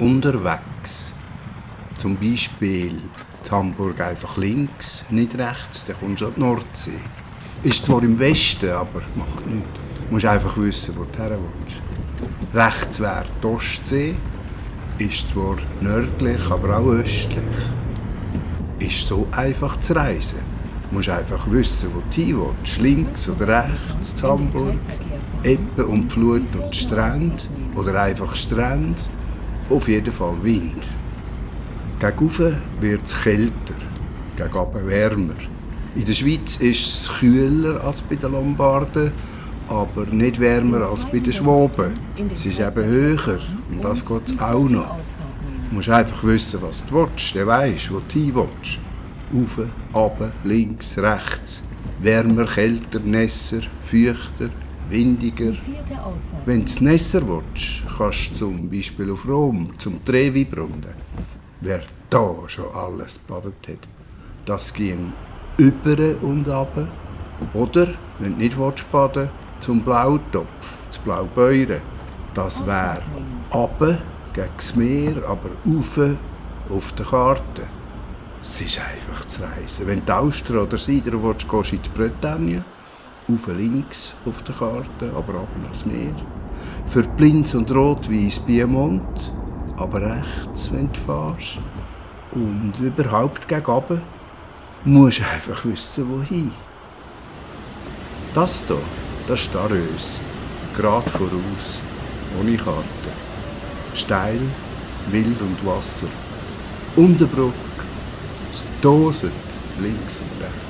unterwegs. Zum Beispiel in Hamburg einfach links, nicht rechts, dann kommst du an die Nordsee. Ist zwar im Westen, aber macht nichts. Du musst einfach wissen, wo du her willst. Rechts wäre die Ostsee, ist zwar nördlich, aber auch östlich. Ist so einfach zu reisen. Du musst einfach wissen, wo du hin willst. Links oder rechts, zu Hamburg. Ebbe und Flut und Strand. Oder einfach Strand. Auf jeden Fall Wind. Gegen wird es kälter, gegen wärmer. In der Schweiz ist es kühler als bei den Lombarden, aber nicht wärmer als bei den Schwaben. Es ist eben höher und das geht auch noch. Du musst einfach wissen, was du willst, dann weisst, wo du hin willst. Auf, ab, links, rechts. Wärmer, kälter, nässer, feuchter, windiger. Wenn du nässer willst, kannst du zum Beispiel auf Rom, zum Trevi-Brunnen. Wer da schon alles gebadet hat, das ging über und ab. Oder, wenn du nicht willst, baden zum Blautopf, zu Blaubeuren. Das wäre runter gegen das Meer, aber rauf auf der Karte. Es ist einfach zu reisen. Wenn du Austria oder Sider willst, gehst du in die Bretagne, auf links auf der Karte, aber ab das Meer. Für Blinz und Rot-Weiß Piemont, aber rechts, wenn du fährst. Und überhaupt gegen oben musst du einfach wissen, wohin. Das hier, das ist Darös, gerade voraus, ohne Karte. Steil, wild und Wasser. Unterbruck, es doset links und rechts.